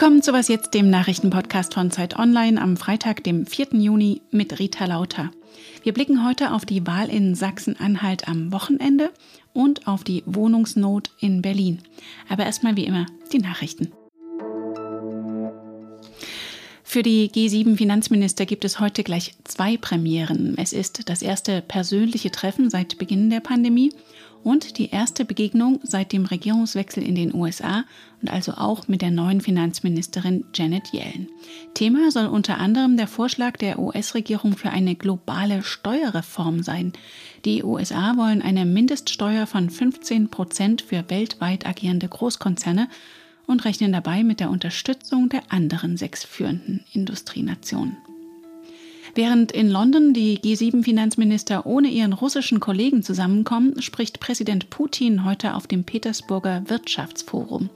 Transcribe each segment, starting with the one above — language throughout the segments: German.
Willkommen zu Was jetzt, dem Nachrichtenpodcast von Zeit Online am Freitag, dem 4. Juni mit Rita Lauter. Wir blicken heute auf die Wahl in Sachsen-Anhalt am Wochenende und auf die Wohnungsnot in Berlin. Aber erstmal wie immer die Nachrichten. Für die G7-Finanzminister gibt es heute gleich zwei Premieren. Es ist das erste persönliche Treffen seit Beginn der Pandemie und die erste Begegnung seit dem Regierungswechsel in den USA und also auch mit der neuen Finanzministerin Janet Yellen. Thema soll unter anderem der Vorschlag der US-Regierung für eine globale Steuerreform sein. Die USA wollen eine Mindeststeuer von 15 Prozent für weltweit agierende Großkonzerne und rechnen dabei mit der Unterstützung der anderen sechs führenden Industrienationen. Während in London die G7-Finanzminister ohne ihren russischen Kollegen zusammenkommen, spricht Präsident Putin heute auf dem Petersburger Wirtschaftsforum.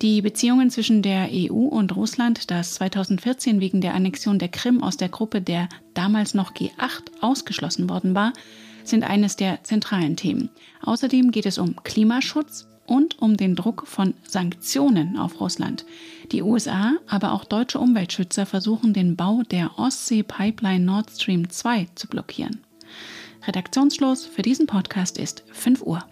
Die Beziehungen zwischen der EU und Russland, das 2014 wegen der Annexion der Krim aus der Gruppe der damals noch G8 ausgeschlossen worden war, sind eines der zentralen Themen. Außerdem geht es um Klimaschutz, und um den Druck von Sanktionen auf Russland. Die USA, aber auch deutsche Umweltschützer versuchen den Bau der Ostsee-Pipeline Nord Stream 2 zu blockieren. Redaktionsschluss für diesen Podcast ist 5 Uhr.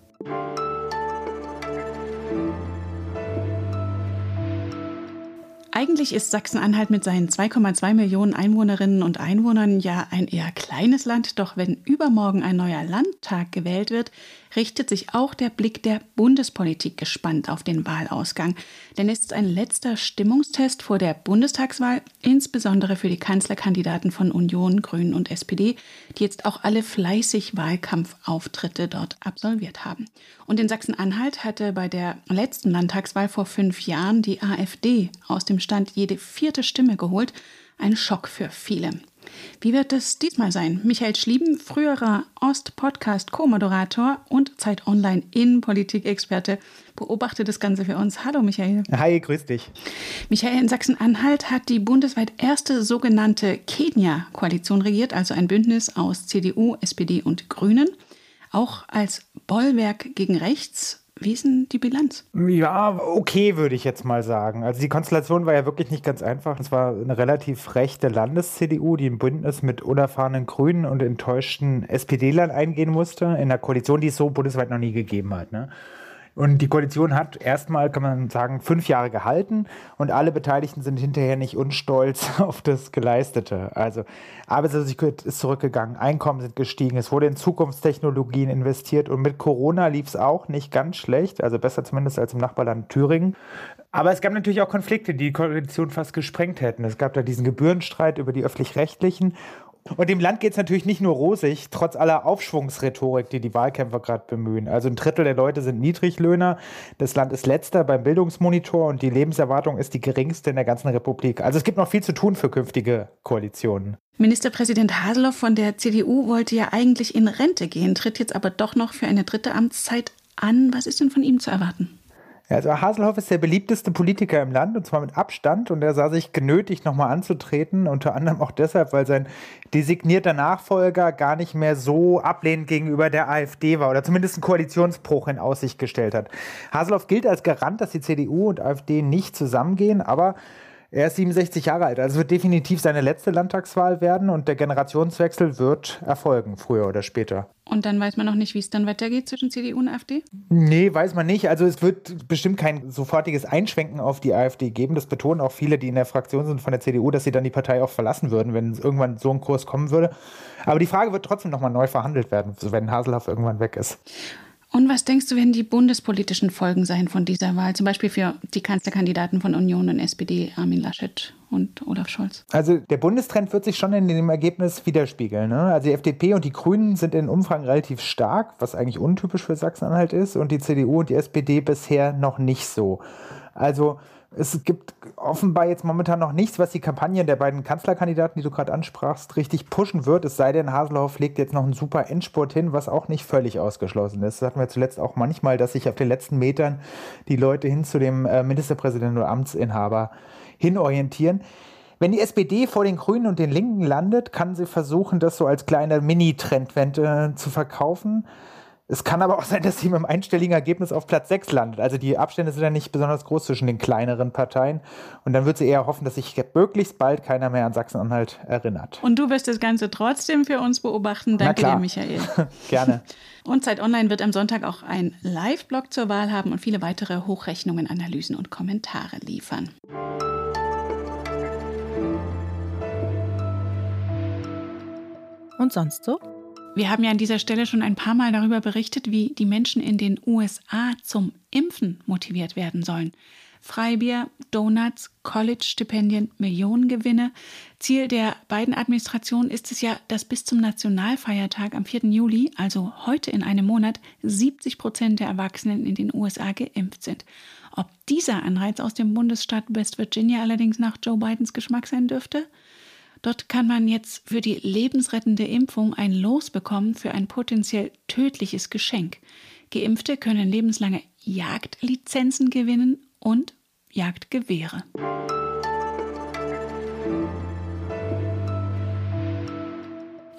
Eigentlich ist Sachsen-Anhalt mit seinen 2,2 Millionen Einwohnerinnen und Einwohnern ja ein eher kleines Land, doch wenn übermorgen ein neuer Landtag gewählt wird, richtet sich auch der Blick der Bundespolitik gespannt auf den Wahlausgang. Denn es ist ein letzter Stimmungstest vor der Bundestagswahl, insbesondere für die Kanzlerkandidaten von Union, Grünen und SPD, die jetzt auch alle fleißig Wahlkampfauftritte dort absolviert haben. Und in Sachsen-Anhalt hatte bei der letzten Landtagswahl vor fünf Jahren die AfD aus dem Stand jede vierte Stimme geholt. Ein Schock für viele. Wie wird es diesmal sein? Michael Schlieben, früherer Ost-Podcast-Co-Moderator und Zeit Online Innenpolitik-Experte, beobachtet das Ganze für uns. Hallo Michael. Hi, grüß dich. Michael, in Sachsen-Anhalt hat die bundesweit erste sogenannte Kenia-Koalition regiert, also ein Bündnis aus CDU, SPD und Grünen. Auch als Bollwerk gegen rechts wie ist denn die Bilanz? Ja, okay, würde ich jetzt mal sagen. Also die Konstellation war ja wirklich nicht ganz einfach. Es war eine relativ rechte Landes-CDU, die ein Bündnis mit unerfahrenen Grünen und enttäuschten SPD-Lern eingehen musste, in einer Koalition, die es so bundesweit noch nie gegeben hat. Ne? Und die Koalition hat erstmal, kann man sagen, fünf Jahre gehalten und alle Beteiligten sind hinterher nicht unstolz auf das Geleistete. Also Arbeitslosigkeit ist zurückgegangen, Einkommen sind gestiegen, es wurde in Zukunftstechnologien investiert und mit Corona lief es auch nicht ganz schlecht, also besser zumindest als im Nachbarland Thüringen. Aber es gab natürlich auch Konflikte, die die Koalition fast gesprengt hätten. Es gab da diesen Gebührenstreit über die öffentlich-rechtlichen und dem Land geht es natürlich nicht nur rosig, trotz aller Aufschwungsrhetorik, die die Wahlkämpfer gerade bemühen. Also ein Drittel der Leute sind Niedriglöhner. Das Land ist letzter beim Bildungsmonitor und die Lebenserwartung ist die geringste in der ganzen Republik. Also es gibt noch viel zu tun für künftige Koalitionen. Ministerpräsident Haseloff von der CDU wollte ja eigentlich in Rente gehen, tritt jetzt aber doch noch für eine dritte Amtszeit an. Was ist denn von ihm zu erwarten? Also Haselhoff ist der beliebteste Politiker im Land und zwar mit Abstand und er sah sich genötigt, nochmal anzutreten, unter anderem auch deshalb, weil sein designierter Nachfolger gar nicht mehr so ablehnend gegenüber der AfD war oder zumindest einen Koalitionsbruch in Aussicht gestellt hat. Haselhoff gilt als Garant, dass die CDU und AfD nicht zusammengehen, aber er ist 67 Jahre alt, also wird definitiv seine letzte Landtagswahl werden und der Generationswechsel wird erfolgen, früher oder später. Und dann weiß man noch nicht, wie es dann weitergeht zwischen CDU und AfD? Nee, weiß man nicht. Also es wird bestimmt kein sofortiges Einschwenken auf die AfD geben. Das betonen auch viele, die in der Fraktion sind von der CDU, dass sie dann die Partei auch verlassen würden, wenn irgendwann so ein Kurs kommen würde. Aber die Frage wird trotzdem nochmal neu verhandelt werden, wenn Haselhoff irgendwann weg ist. Und was denkst du, werden die bundespolitischen Folgen sein von dieser Wahl? Zum Beispiel für die Kanzlerkandidaten von Union und SPD, Armin Laschet und Olaf Scholz? Also der Bundestrend wird sich schon in dem Ergebnis widerspiegeln. Ne? Also die FDP und die Grünen sind in Umfragen relativ stark, was eigentlich untypisch für Sachsen-Anhalt ist, und die CDU und die SPD bisher noch nicht so. Also es gibt offenbar jetzt momentan noch nichts, was die Kampagnen der beiden Kanzlerkandidaten, die du gerade ansprachst, richtig pushen wird. Es sei denn, Haselhoff legt jetzt noch einen super Endspurt hin, was auch nicht völlig ausgeschlossen ist. Das hatten wir zuletzt auch manchmal, dass sich auf den letzten Metern die Leute hin zu dem äh, Ministerpräsidenten oder Amtsinhaber hinorientieren. Wenn die SPD vor den Grünen und den Linken landet, kann sie versuchen, das so als kleine Mini-Trendwende zu verkaufen. Es kann aber auch sein, dass sie mit einem einstelligen Ergebnis auf Platz 6 landet. Also die Abstände sind ja nicht besonders groß zwischen den kleineren Parteien. Und dann wird sie eher hoffen, dass sich möglichst bald keiner mehr an Sachsen-Anhalt erinnert. Und du wirst das Ganze trotzdem für uns beobachten. Danke dir, Michael. Gerne. Und Zeit Online wird am Sonntag auch ein Live-Blog zur Wahl haben und viele weitere Hochrechnungen, Analysen und Kommentare liefern. Und sonst so? Wir haben ja an dieser Stelle schon ein paar Mal darüber berichtet, wie die Menschen in den USA zum Impfen motiviert werden sollen. Freibier, Donuts, College-Stipendien, Millionengewinne. Ziel der beiden Administrationen ist es ja, dass bis zum Nationalfeiertag am 4. Juli, also heute in einem Monat, 70 Prozent der Erwachsenen in den USA geimpft sind. Ob dieser Anreiz aus dem Bundesstaat West Virginia allerdings nach Joe Bidens Geschmack sein dürfte? Dort kann man jetzt für die lebensrettende Impfung ein Los bekommen für ein potenziell tödliches Geschenk. Geimpfte können lebenslange Jagdlizenzen gewinnen und Jagdgewehre.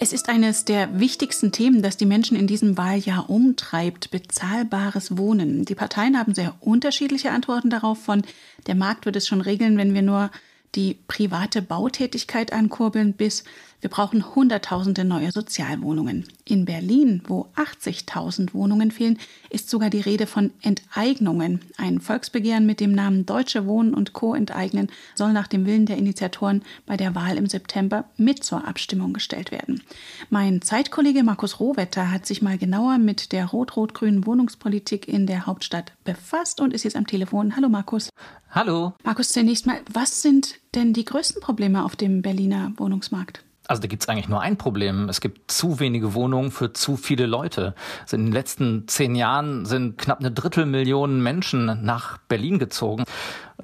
Es ist eines der wichtigsten Themen, das die Menschen in diesem Wahljahr umtreibt, bezahlbares Wohnen. Die Parteien haben sehr unterschiedliche Antworten darauf, von der Markt wird es schon regeln, wenn wir nur die private Bautätigkeit ankurbeln bis wir brauchen Hunderttausende neue Sozialwohnungen. In Berlin, wo 80.000 Wohnungen fehlen, ist sogar die Rede von Enteignungen. Ein Volksbegehren mit dem Namen Deutsche Wohnen und Co. enteignen soll nach dem Willen der Initiatoren bei der Wahl im September mit zur Abstimmung gestellt werden. Mein Zeitkollege Markus Rohwetter hat sich mal genauer mit der rot-rot-grünen Wohnungspolitik in der Hauptstadt befasst und ist jetzt am Telefon. Hallo Markus. Hallo. Markus, zunächst mal, was sind denn die größten Probleme auf dem Berliner Wohnungsmarkt? Also da gibt es eigentlich nur ein Problem. Es gibt zu wenige Wohnungen für zu viele Leute. Also in den letzten zehn Jahren sind knapp eine Drittelmillion Menschen nach Berlin gezogen.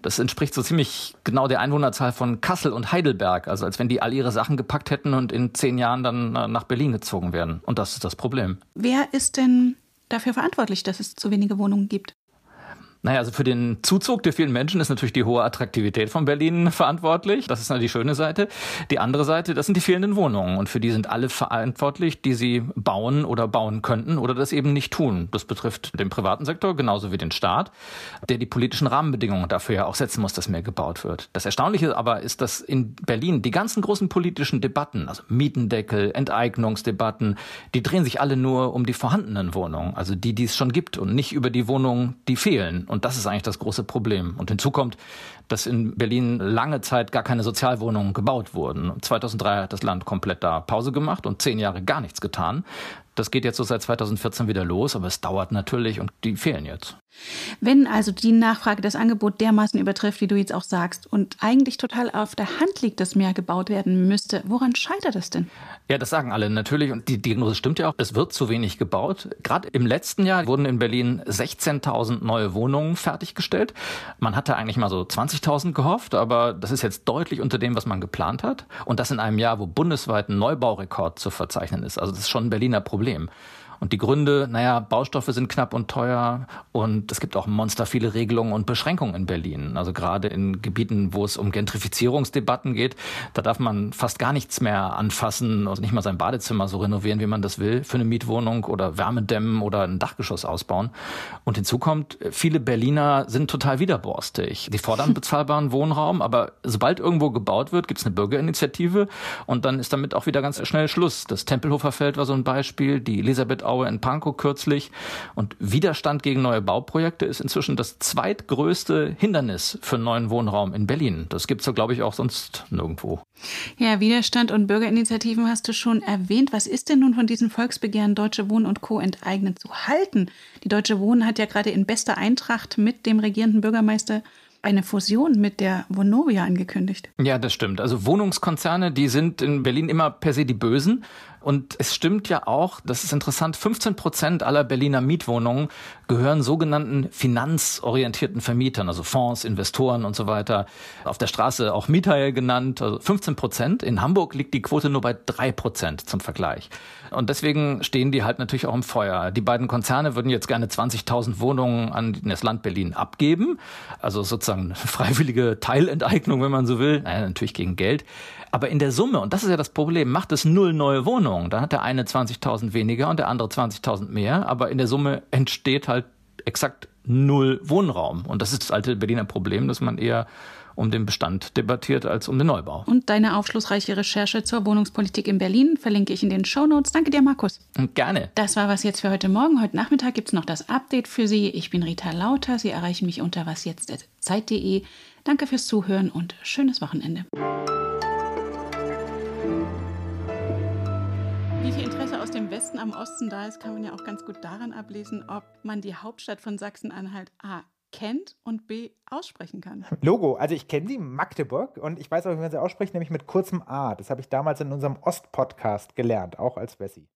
Das entspricht so ziemlich genau der Einwohnerzahl von Kassel und Heidelberg. Also als wenn die all ihre Sachen gepackt hätten und in zehn Jahren dann äh, nach Berlin gezogen werden. Und das ist das Problem. Wer ist denn dafür verantwortlich, dass es zu wenige Wohnungen gibt? Naja, also für den Zuzug der vielen Menschen ist natürlich die hohe Attraktivität von Berlin verantwortlich. Das ist die schöne Seite. Die andere Seite, das sind die fehlenden Wohnungen. Und für die sind alle verantwortlich, die sie bauen oder bauen könnten oder das eben nicht tun. Das betrifft den privaten Sektor genauso wie den Staat, der die politischen Rahmenbedingungen dafür ja auch setzen muss, dass mehr gebaut wird. Das Erstaunliche aber ist, dass in Berlin die ganzen großen politischen Debatten, also Mietendeckel, Enteignungsdebatten, die drehen sich alle nur um die vorhandenen Wohnungen, also die, die es schon gibt und nicht über die Wohnungen, die fehlen. Das ist eigentlich das große Problem. Und hinzu kommt, dass in Berlin lange Zeit gar keine Sozialwohnungen gebaut wurden. 2003 hat das Land komplett da Pause gemacht und zehn Jahre gar nichts getan. Das geht jetzt so seit 2014 wieder los, aber es dauert natürlich und die fehlen jetzt. Wenn also die Nachfrage das Angebot dermaßen übertrifft, wie du jetzt auch sagst, und eigentlich total auf der Hand liegt, dass mehr gebaut werden müsste, woran scheitert es denn? Ja, das sagen alle natürlich und die Diagnose stimmt ja auch. Es wird zu wenig gebaut. Gerade im letzten Jahr wurden in Berlin 16.000 neue Wohnungen fertiggestellt. Man hatte eigentlich mal so 20.000 gehofft, aber das ist jetzt deutlich unter dem, was man geplant hat. Und das in einem Jahr, wo bundesweit ein Neubaurekord zu verzeichnen ist. Also das ist schon ein Berliner Problem. problem. Und die Gründe, naja, Baustoffe sind knapp und teuer und es gibt auch monster viele Regelungen und Beschränkungen in Berlin. Also gerade in Gebieten, wo es um Gentrifizierungsdebatten geht, da darf man fast gar nichts mehr anfassen, also nicht mal sein Badezimmer so renovieren, wie man das will, für eine Mietwohnung oder Wärmedämmen oder ein Dachgeschoss ausbauen. Und hinzu kommt, viele Berliner sind total widerborstig. Die fordern bezahlbaren Wohnraum, aber sobald irgendwo gebaut wird, gibt es eine Bürgerinitiative und dann ist damit auch wieder ganz schnell Schluss. Das Tempelhofer Feld war so ein Beispiel, die Elisabeth Aue in Pankow kürzlich. Und Widerstand gegen neue Bauprojekte ist inzwischen das zweitgrößte Hindernis für neuen Wohnraum in Berlin. Das gibt es, glaube ich, auch sonst nirgendwo. Ja, Widerstand und Bürgerinitiativen hast du schon erwähnt. Was ist denn nun von diesen Volksbegehren Deutsche Wohnen und Co. enteignen zu halten? Die Deutsche Wohnen hat ja gerade in bester Eintracht mit dem regierenden Bürgermeister eine Fusion mit der Vonovia angekündigt. Ja, das stimmt. Also Wohnungskonzerne, die sind in Berlin immer per se die Bösen. Und es stimmt ja auch, das ist interessant, 15 Prozent aller Berliner Mietwohnungen gehören sogenannten finanzorientierten Vermietern, also Fonds, Investoren und so weiter. Auf der Straße auch Miethaie genannt, also 15 Prozent. In Hamburg liegt die Quote nur bei drei Prozent zum Vergleich. Und deswegen stehen die halt natürlich auch im Feuer. Die beiden Konzerne würden jetzt gerne 20.000 Wohnungen an das Land Berlin abgeben. Also sozusagen freiwillige Teilenteignung, wenn man so will. Naja, natürlich gegen Geld. Aber in der Summe, und das ist ja das Problem, macht es null neue Wohnungen. Wohnungen. Dann hat der eine 20.000 weniger und der andere 20.000 mehr, aber in der Summe entsteht halt exakt null Wohnraum. Und das ist das alte Berliner Problem, dass man eher um den Bestand debattiert als um den Neubau. Und deine aufschlussreiche Recherche zur Wohnungspolitik in Berlin verlinke ich in den Show Notes. Danke dir, Markus. Gerne. Das war was jetzt für heute Morgen. Heute Nachmittag gibt es noch das Update für Sie. Ich bin Rita Lauter. Sie erreichen mich unter wasjetzt.zeit.de. Danke fürs Zuhören und schönes Wochenende. Aus dem Westen am Osten da ist, kann man ja auch ganz gut daran ablesen, ob man die Hauptstadt von Sachsen-Anhalt A kennt und B aussprechen kann. Logo, also ich kenne sie, Magdeburg, und ich weiß auch, wie man sie ausspricht, nämlich mit kurzem A. Das habe ich damals in unserem Ost-Podcast gelernt, auch als Wessi.